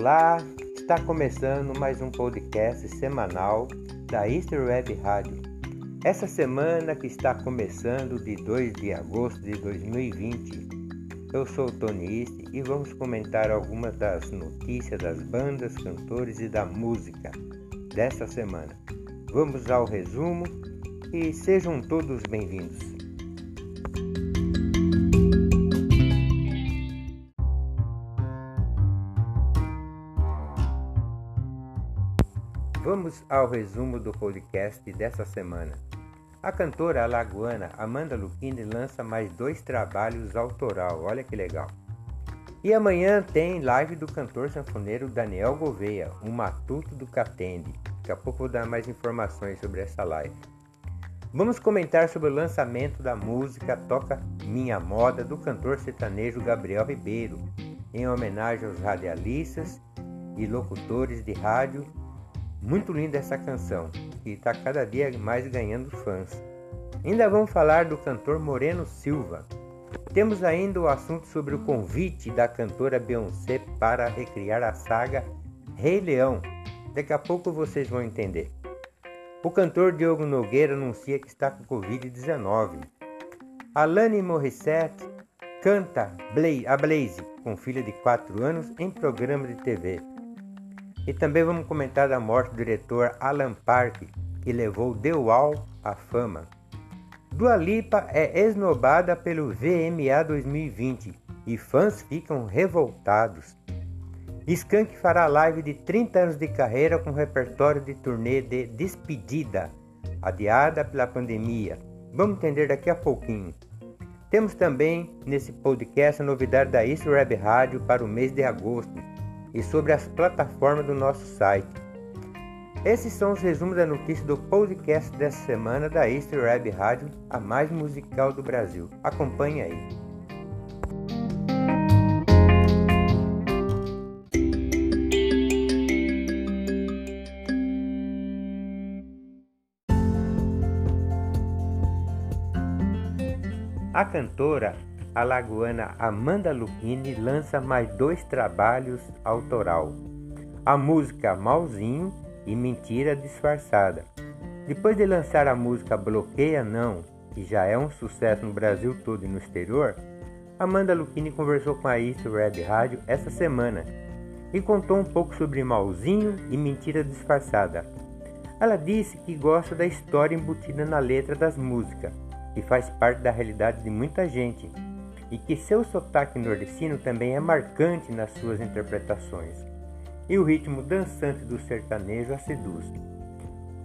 Olá, está começando mais um podcast semanal da Easter Web Rádio. Essa semana que está começando de 2 de agosto de 2020. Eu sou o Tony East e vamos comentar algumas das notícias das bandas, cantores e da música dessa semana. Vamos ao resumo e sejam todos bem-vindos. Vamos ao resumo do podcast dessa semana. A cantora alagoana Amanda Luquini lança mais dois trabalhos autoral, olha que legal. E amanhã tem live do cantor sanfoneiro Daniel Gouveia, um matuto do Catende. Daqui a pouco vou dar mais informações sobre essa live. Vamos comentar sobre o lançamento da música Toca Minha Moda do cantor sertanejo Gabriel Ribeiro, em homenagem aos radialistas e locutores de rádio muito linda essa canção, que está cada dia mais ganhando fãs. Ainda vamos falar do cantor Moreno Silva. Temos ainda o assunto sobre o convite da cantora Beyoncé para recriar a saga Rei Leão. Daqui a pouco vocês vão entender. O cantor Diogo Nogueira anuncia que está com Covid-19. Alane Morissette canta a Blaze, com filha de 4 anos, em programa de TV. E também vamos comentar da morte do diretor Alan Park, que levou The Wall à fama. Dua Lipa é esnobada pelo VMA 2020 e fãs ficam revoltados. Skank fará live de 30 anos de carreira com repertório de turnê de despedida, adiada pela pandemia. Vamos entender daqui a pouquinho. Temos também nesse podcast a novidade da Web Rádio para o mês de agosto e sobre as plataformas do nosso site. Esses são os resumos da notícia do podcast dessa semana da Easter Web Rádio, a mais musical do Brasil. Acompanhe aí. A cantora a lagoana Amanda Luchini lança mais dois trabalhos autoral. A música Malzinho e Mentira Disfarçada. Depois de lançar a música Bloqueia Não, que já é um sucesso no Brasil todo e no exterior, Amanda Luchini conversou com a East Red Rádio essa semana e contou um pouco sobre Malzinho e Mentira Disfarçada. Ela disse que gosta da história embutida na letra das músicas, que faz parte da realidade de muita gente e que seu sotaque nordestino também é marcante nas suas interpretações, e o ritmo dançante do sertanejo a seduz.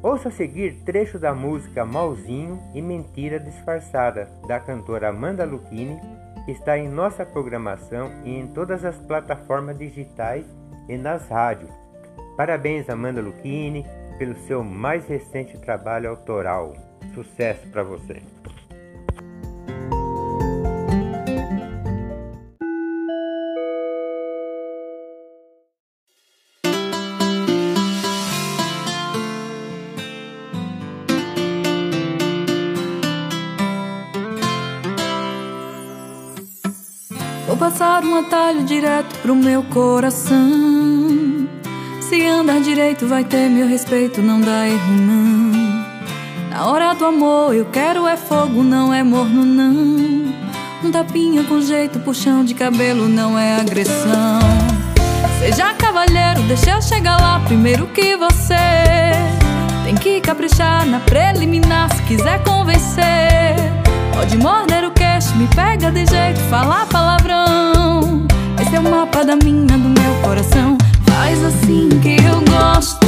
Ouça a seguir trecho da música Malzinho e Mentira Disfarçada, da cantora Amanda Lucchini, que está em nossa programação e em todas as plataformas digitais e nas rádios. Parabéns, Amanda Lucchini, pelo seu mais recente trabalho autoral. Sucesso para você! Passar um atalho direto pro meu coração. Se andar direito, vai ter meu respeito, não dá erro não. Na hora do amor, eu quero é fogo, não é morno não. Um tapinha com jeito, puxão de cabelo, não é agressão. Seja cavalheiro, deixa eu chegar lá primeiro que você. Tem que caprichar na preliminar se quiser convencer. Pode morder me pega de jeito, falar palavrão. Esse é o mapa da minha, do meu coração. Faz assim que eu gosto.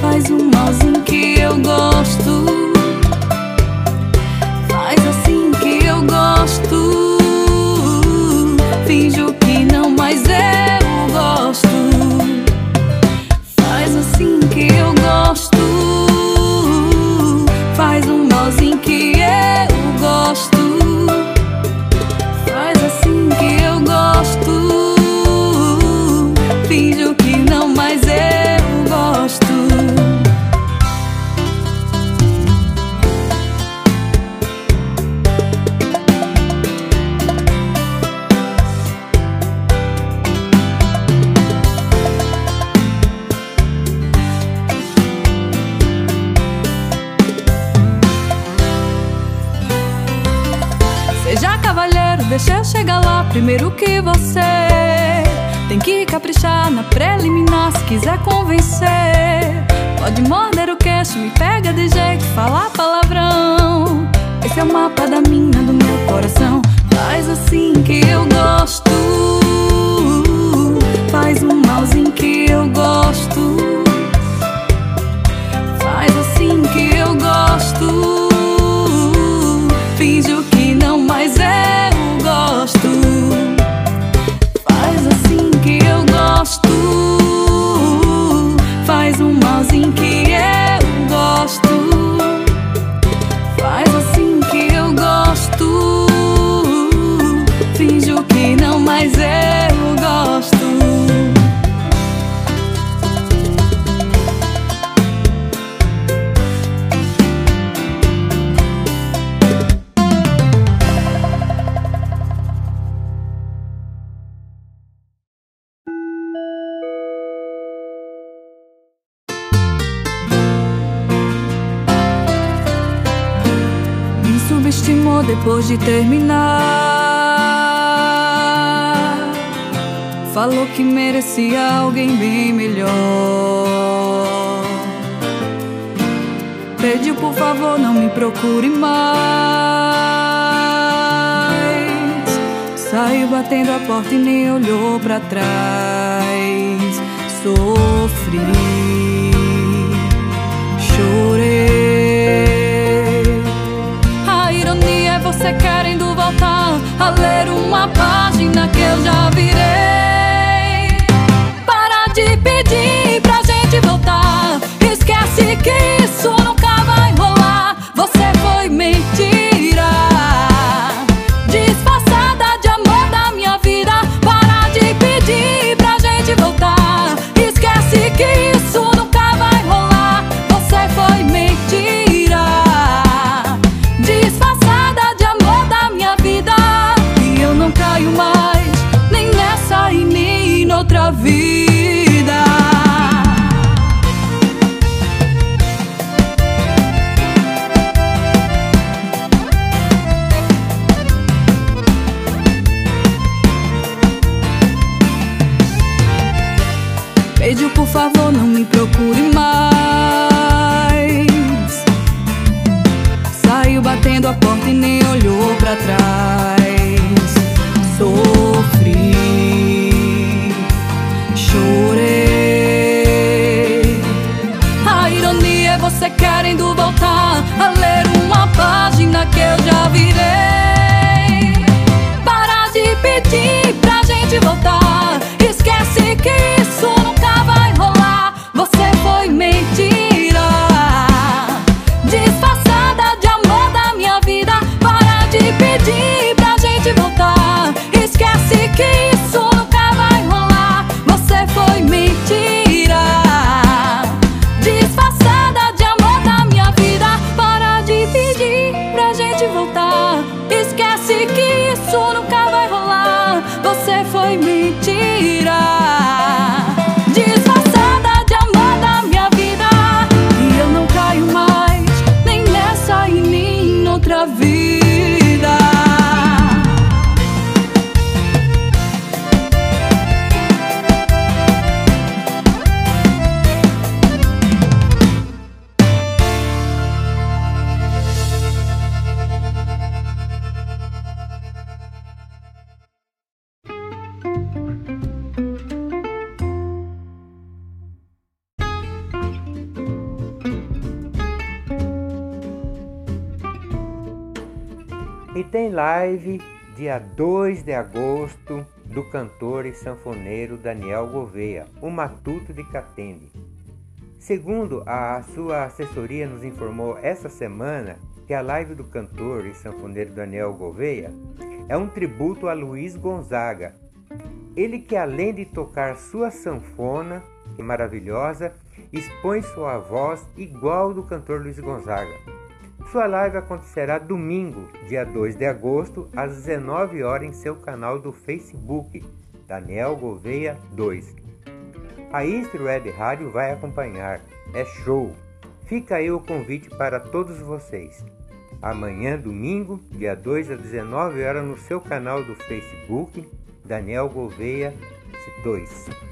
Faz um que você. Tem que caprichar na preliminar se quiser convencer. Pode morder o queixo, me pega de jeito, falar palavrão. Esse é o mapa da minha, do meu coração. Faz assim que eu gosto. Faz um malzinho que eu gosto. Faz assim que eu gosto. Depois de terminar. Falou que merecia alguém bem melhor. Pediu por favor, não me procure mais. Saiu batendo a porta e nem olhou pra trás. Sofri, chorei. A ler uma página que eu já virei. Batendo a porta e nem olhou pra trás. Sofri, chorei. A ironia é você querendo voltar a ler uma página que eu já virei. Para de pedir pra gente voltar. Esquece que live dia 2 de agosto do cantor e sanfoneiro Daniel Gouveia, o Matuto de Catende. Segundo a sua assessoria nos informou essa semana que a live do cantor e sanfoneiro Daniel Gouveia é um tributo a Luiz Gonzaga. Ele que além de tocar sua sanfona, que maravilhosa, expõe sua voz igual do cantor Luiz Gonzaga. Sua live acontecerá domingo, dia 2 de agosto, às 19 horas em seu canal do Facebook, Daniel Gouveia 2. A Istro Web Rádio vai acompanhar. É show! Fica aí o convite para todos vocês. amanhã, domingo, dia 2 às 19 horas, no seu canal do Facebook, Daniel Gouveia 2.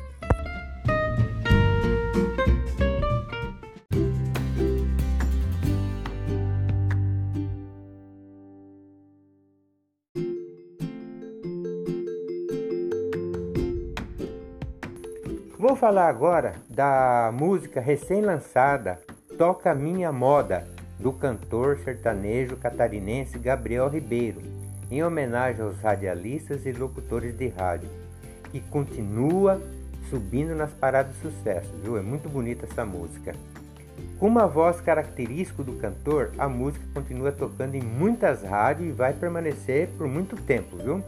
Vou falar agora da música recém-lançada Toca Minha Moda, do cantor sertanejo catarinense Gabriel Ribeiro, em homenagem aos radialistas e locutores de rádio, que continua subindo nas paradas de sucesso, viu? É muito bonita essa música. Com uma voz característica do cantor, a música continua tocando em muitas rádios e vai permanecer por muito tempo, viu?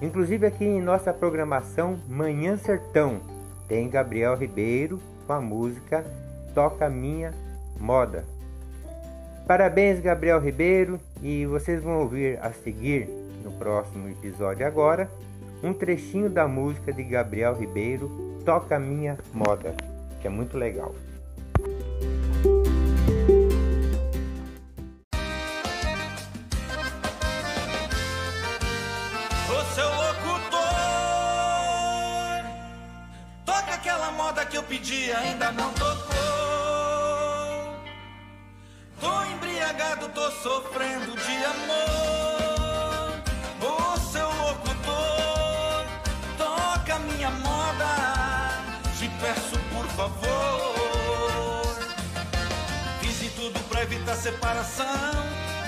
Inclusive aqui em nossa programação Manhã Sertão, tem Gabriel Ribeiro com a música Toca Minha Moda. Parabéns, Gabriel Ribeiro, e vocês vão ouvir a seguir no próximo episódio agora um trechinho da música de Gabriel Ribeiro Toca Minha Moda, que é muito legal. Pedi ainda não tocou. Tô embriagado, tô sofrendo de amor. Ô seu locutor, toca minha moda. Te peço por favor. Fiz de tudo pra evitar separação.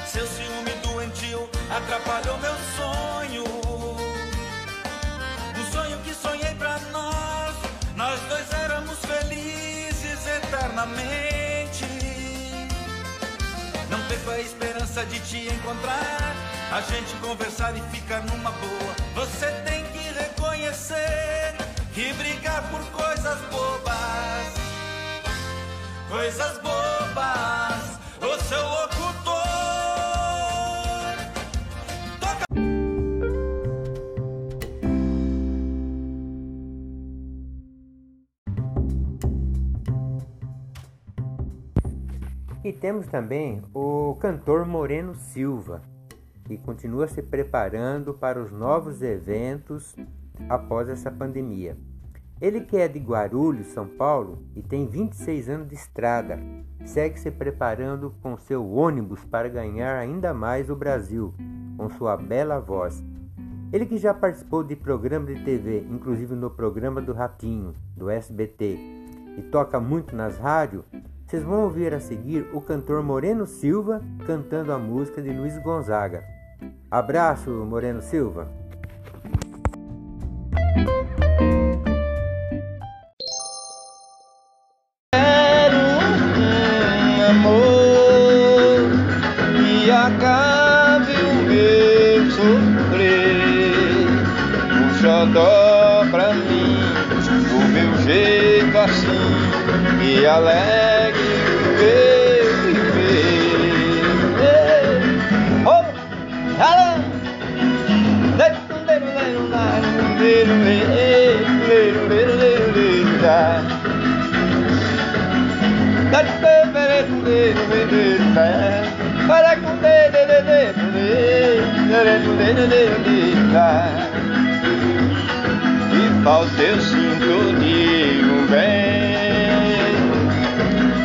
Seu ciúme doentio atrapalhou meu sonho. Eternamente. Não perco a esperança de te encontrar. A gente conversar e ficar numa boa. Você tem que reconhecer que brigar por coisas bobas. Coisas bobas. O seu temos também o cantor Moreno Silva, que continua se preparando para os novos eventos após essa pandemia. Ele que é de Guarulhos, São Paulo, e tem 26 anos de estrada, segue se preparando com seu ônibus para ganhar ainda mais o Brasil, com sua bela voz. Ele que já participou de programas de TV, inclusive no programa do Ratinho, do SBT, e toca muito nas rádios, vocês vão ouvir a seguir o cantor Moreno Silva cantando a música de Luiz Gonzaga. Abraço, Moreno Silva!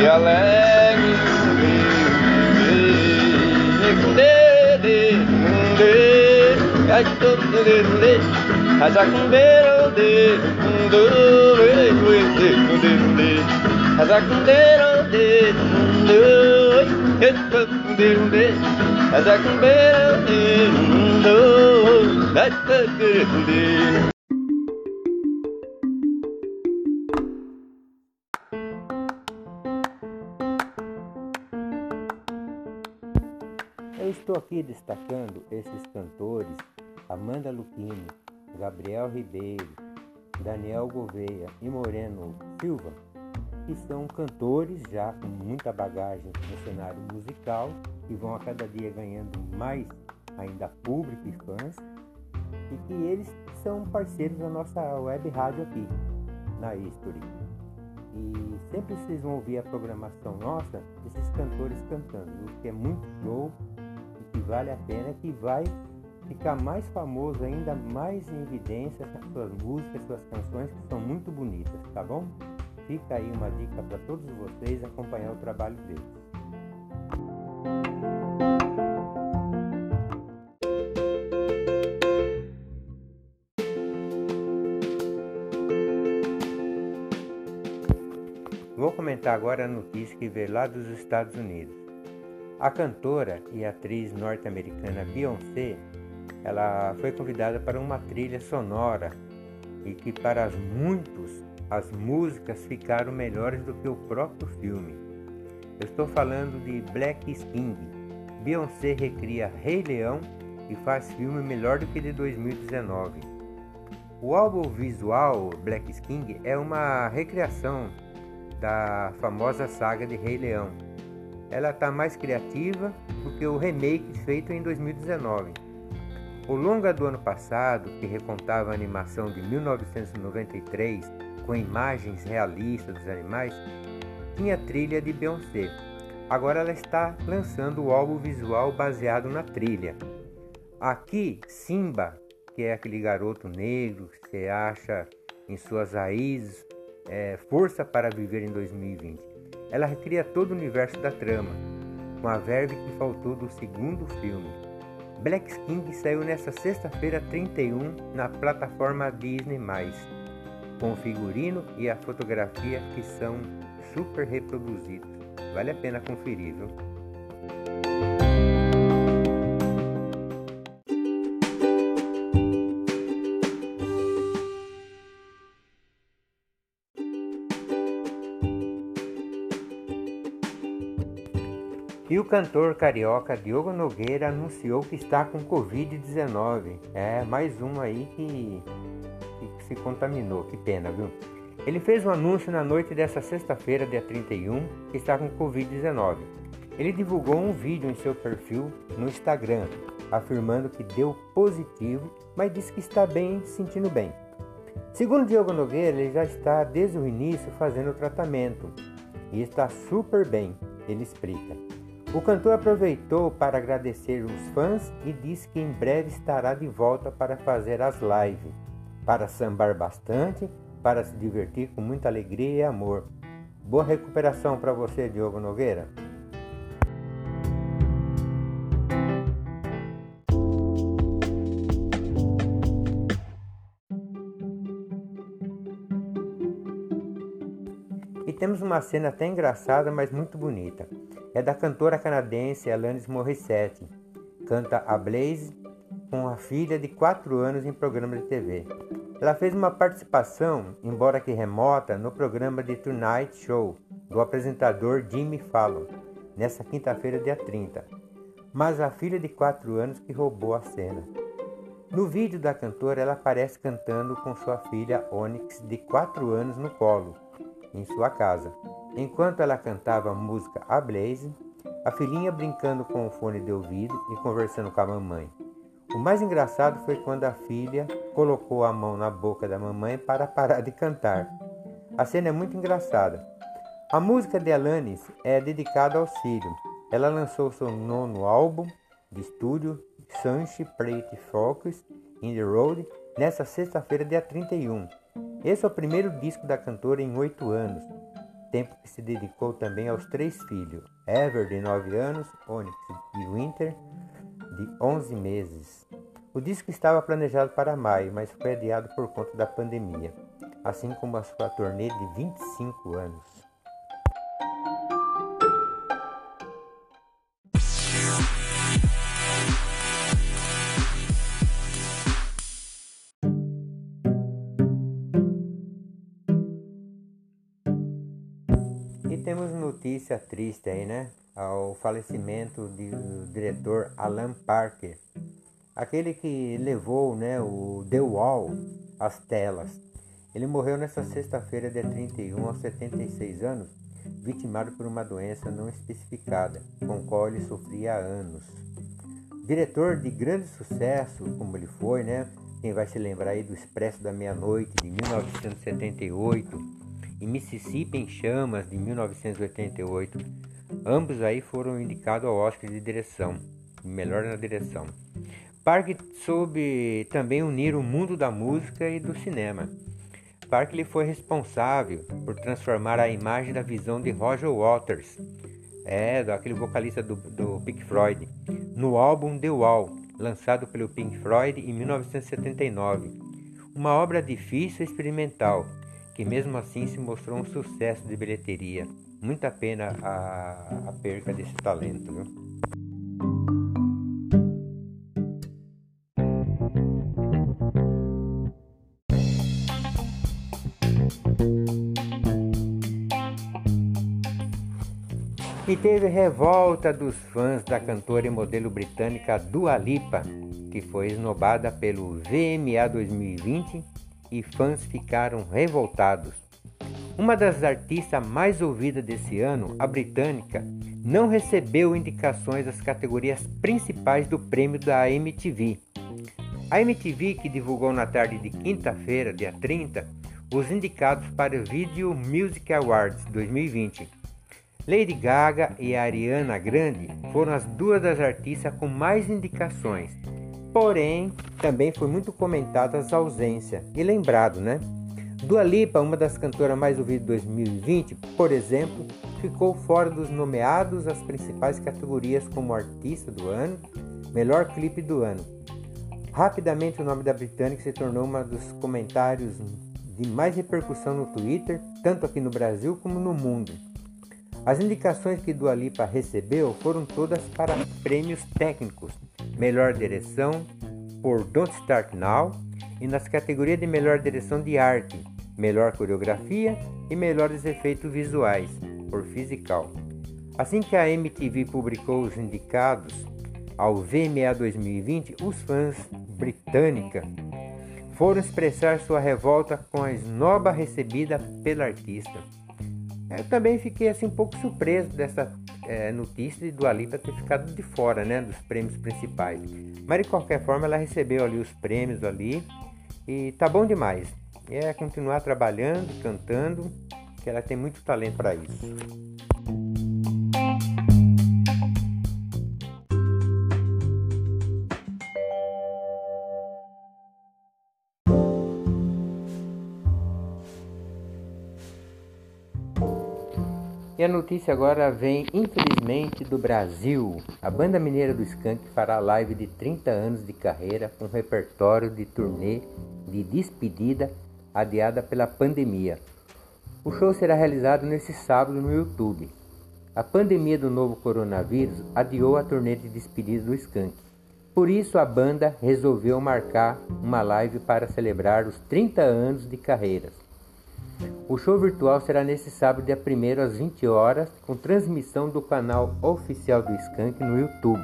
e alegre As I can bear it, no, that's the good deal. Estou aqui destacando esses cantores Amanda Luquini, Gabriel Ribeiro, Daniel Gouveia e Moreno Silva, que são cantores já com muita bagagem no cenário musical e vão a cada dia ganhando mais ainda público e fãs, e que eles são parceiros da nossa web rádio aqui, na History. E sempre vocês vão ouvir a programação nossa desses cantores cantando, o que é muito show que vale a pena, que vai ficar mais famoso ainda, mais em evidência suas músicas, suas canções que são muito bonitas, tá bom? Fica aí uma dica para todos vocês acompanhar o trabalho deles. Vou comentar agora a notícia que veio lá dos Estados Unidos. A cantora e atriz norte-americana Beyoncé, ela foi convidada para uma trilha sonora e que para muitos as músicas ficaram melhores do que o próprio filme. Eu estou falando de Black King. Beyoncé recria Rei Leão e faz filme melhor do que de 2019. O álbum visual Black King é uma recriação da famosa saga de Rei Leão. Ela está mais criativa do que o remake feito em 2019. O longa do ano passado, que recontava a animação de 1993 com imagens realistas dos animais, tinha trilha de Beyoncé. Agora ela está lançando o álbum visual baseado na trilha. Aqui, Simba, que é aquele garoto negro que você acha em suas raízes, é, Força para Viver em 2020. Ela recria todo o universo da trama, com a verve que faltou do segundo filme. Black King saiu nesta sexta-feira 31 na plataforma Disney+, com o figurino e a fotografia que são super reproduzidos. Vale a pena conferir, viu? E o cantor carioca Diogo Nogueira anunciou que está com Covid-19. É mais um aí que, que, se contaminou. Que pena, viu? Ele fez um anúncio na noite dessa sexta-feira, dia 31, que está com Covid-19. Ele divulgou um vídeo em seu perfil no Instagram, afirmando que deu positivo, mas disse que está bem, se sentindo bem. Segundo Diogo Nogueira, ele já está desde o início fazendo o tratamento e está super bem, ele explica. O cantor aproveitou para agradecer os fãs e disse que em breve estará de volta para fazer as lives, para sambar bastante, para se divertir com muita alegria e amor. Boa recuperação para você, Diogo Nogueira. E temos uma cena até engraçada, mas muito bonita é da cantora canadense Alanis Morissette. Canta a Blaze com a filha de 4 anos em programa de TV. Ela fez uma participação, embora que remota, no programa de Tonight Show do apresentador Jimmy Fallon, nessa quinta-feira, dia 30. Mas a filha de 4 anos que roubou a cena. No vídeo da cantora, ela aparece cantando com sua filha Onyx, de 4 anos, no colo, em sua casa. Enquanto ela cantava a música A Blaze, a filhinha brincando com o fone de ouvido e conversando com a mamãe. O mais engraçado foi quando a filha colocou a mão na boca da mamãe para parar de cantar. A cena é muito engraçada. A música de Alanis é dedicada ao filho. Ela lançou seu nono álbum de estúdio, Sunshine Pretty Focus in the Road, nesta sexta-feira, dia 31. Esse é o primeiro disco da cantora em oito anos tempo que se dedicou também aos três filhos, Ever, de 9 anos, Onyx e Winter, de 11 meses. O disco estava planejado para maio, mas foi adiado por conta da pandemia, assim como a sua turnê de 25 anos. Notícia triste aí, né? ao falecimento do diretor Alan Parker, aquele que levou né, o The Wall às telas. Ele morreu nesta sexta-feira, dia 31, aos 76 anos, vitimado por uma doença não especificada, com qual ele sofria há anos. Diretor de grande sucesso, como ele foi, né? Quem vai se lembrar aí do Expresso da Meia-Noite, de 1978, e Mississippi em Chamas, de 1988. Ambos aí foram indicados ao Oscar de direção, melhor na direção. Park soube também unir o mundo da música e do cinema. Park ele foi responsável por transformar a imagem da visão de Roger Waters, é, daquele vocalista do, do Pink Floyd, no álbum The Wall, lançado pelo Pink Floyd em 1979. Uma obra difícil e experimental, que mesmo assim se mostrou um sucesso de bilheteria. Muita pena a, a perca desse talento. Viu? E teve revolta dos fãs da cantora e modelo britânica Dua Lipa, que foi esnobada pelo VMA 2020 e fãs ficaram revoltados. Uma das artistas mais ouvidas desse ano, a britânica, não recebeu indicações às categorias principais do prêmio da MTV. A MTV, que divulgou na tarde de quinta-feira, dia 30, os indicados para o Video Music Awards 2020 Lady Gaga e Ariana Grande foram as duas das artistas com mais indicações. Porém, também foi muito comentada a ausência. E lembrado, né? Dua Lipa, uma das cantoras mais ouvidas de 2020, por exemplo, ficou fora dos nomeados às principais categorias como Artista do Ano, Melhor Clipe do Ano. Rapidamente o nome da britânica se tornou um dos comentários de mais repercussão no Twitter, tanto aqui no Brasil como no mundo. As indicações que Dua Lipa recebeu foram todas para prêmios técnicos, melhor direção por Don't Start Now e nas categorias de melhor direção de arte, melhor coreografia e melhores efeitos visuais por Physical. Assim que a MTV publicou os indicados ao VMA 2020, os fãs britânica foram expressar sua revolta com a esnoba recebida pela artista. Eu também fiquei assim um pouco surpreso dessa é, notícia de Dua Lipa ter ficado de fora, né, dos prêmios principais. Mas de qualquer forma ela recebeu ali os prêmios ali e tá bom demais. É continuar trabalhando, cantando, que ela tem muito talento para isso. Notícia agora vem, infelizmente, do Brasil. A banda mineira do Skank fará live de 30 anos de carreira com repertório de turnê de despedida adiada pela pandemia. O show será realizado nesse sábado no YouTube. A pandemia do novo coronavírus adiou a turnê de despedida do Skank. Por isso a banda resolveu marcar uma live para celebrar os 30 anos de carreiras. O show virtual será nesse sábado, dia 1 às 20 horas, com transmissão do canal oficial do Skank no YouTube.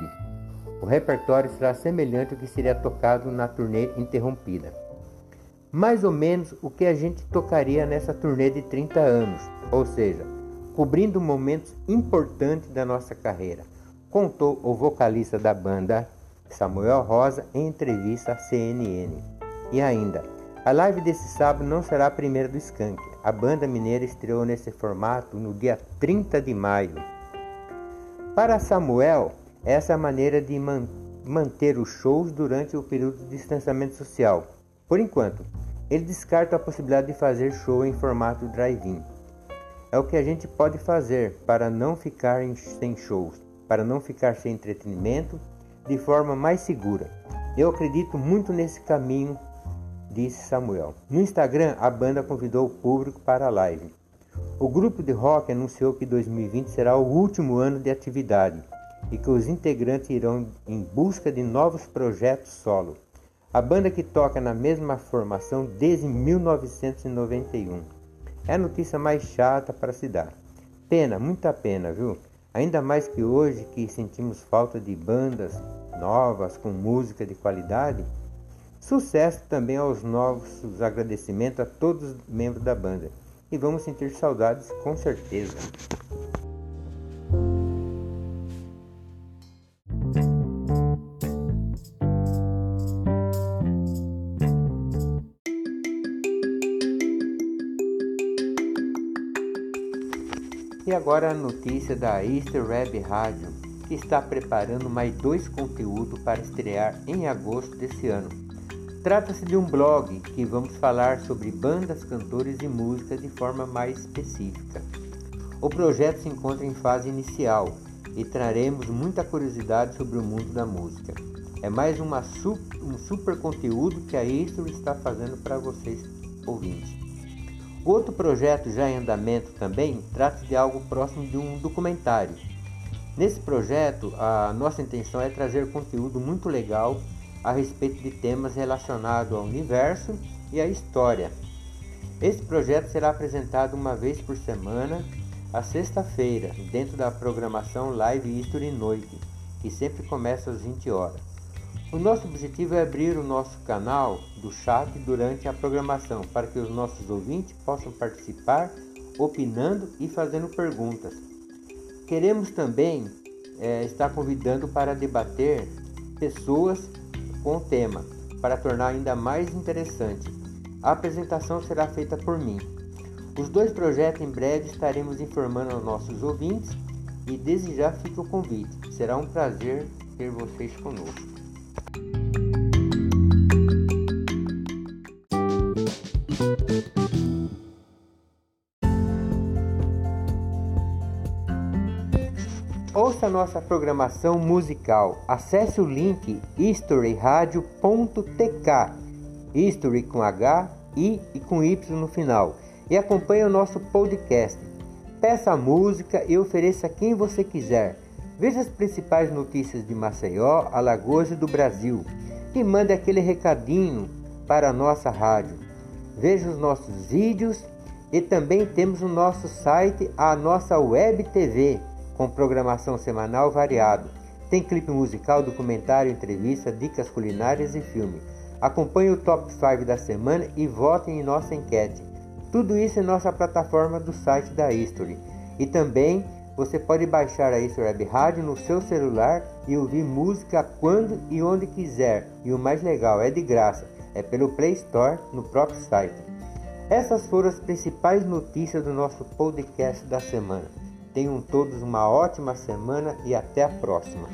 O repertório será semelhante ao que seria tocado na turnê interrompida. Mais ou menos o que a gente tocaria nessa turnê de 30 anos, ou seja, cobrindo momentos importantes da nossa carreira, contou o vocalista da banda, Samuel Rosa, em entrevista à CNN. E ainda, a live desse sábado não será a primeira do Skank. A banda mineira estreou nesse formato no dia 30 de maio. Para Samuel, essa é a maneira de man manter os shows durante o período de distanciamento social. Por enquanto, ele descarta a possibilidade de fazer show em formato drive-in. É o que a gente pode fazer para não ficar sem shows, para não ficar sem entretenimento de forma mais segura. Eu acredito muito nesse caminho disse Samuel. No Instagram, a banda convidou o público para a live. O grupo de rock anunciou que 2020 será o último ano de atividade e que os integrantes irão em busca de novos projetos solo. A banda que toca na mesma formação desde 1991. É a notícia mais chata para se dar. Pena, muita pena, viu? Ainda mais que hoje que sentimos falta de bandas novas com música de qualidade. Sucesso também aos novos agradecimentos a todos os membros da banda. E vamos sentir saudades com certeza. E agora a notícia da Easter Web Rádio, que está preparando mais dois conteúdos para estrear em agosto desse ano. Trata-se de um blog que vamos falar sobre bandas, cantores e música de forma mais específica. O projeto se encontra em fase inicial e traremos muita curiosidade sobre o mundo da música. É mais uma, um super conteúdo que a Easter está fazendo para vocês ouvintes. Outro projeto já em andamento também trata de algo próximo de um documentário. Nesse projeto, a nossa intenção é trazer conteúdo muito legal a respeito de temas relacionados ao universo e à história. Esse projeto será apresentado uma vez por semana, à sexta-feira, dentro da programação Live History Noite, que sempre começa às 20 horas. O nosso objetivo é abrir o nosso canal do chat durante a programação para que os nossos ouvintes possam participar, opinando e fazendo perguntas. Queremos também é, estar convidando para debater pessoas com o tema, para tornar ainda mais interessante. A apresentação será feita por mim. Os dois projetos em breve estaremos informando aos nossos ouvintes e desde já fica o convite. Será um prazer ter vocês conosco. Ouça nossa programação musical. Acesse o link historyradio.tk History com H, I e com Y no final. E acompanhe o nosso podcast. Peça a música e ofereça a quem você quiser. Veja as principais notícias de Maceió, Alagoas e do Brasil. E mande aquele recadinho para a nossa rádio. Veja os nossos vídeos e também temos o nosso site, a nossa web TV com programação semanal variado. Tem clipe musical, documentário, entrevista, dicas culinárias e filme. Acompanhe o top 5 da semana e votem em nossa enquete. Tudo isso em nossa plataforma do site da History. E também você pode baixar a History Web Rádio no seu celular e ouvir música quando e onde quiser. E o mais legal, é de graça, é pelo Play Store no próprio site. Essas foram as principais notícias do nosso podcast da semana. Tenham todos uma ótima semana e até a próxima.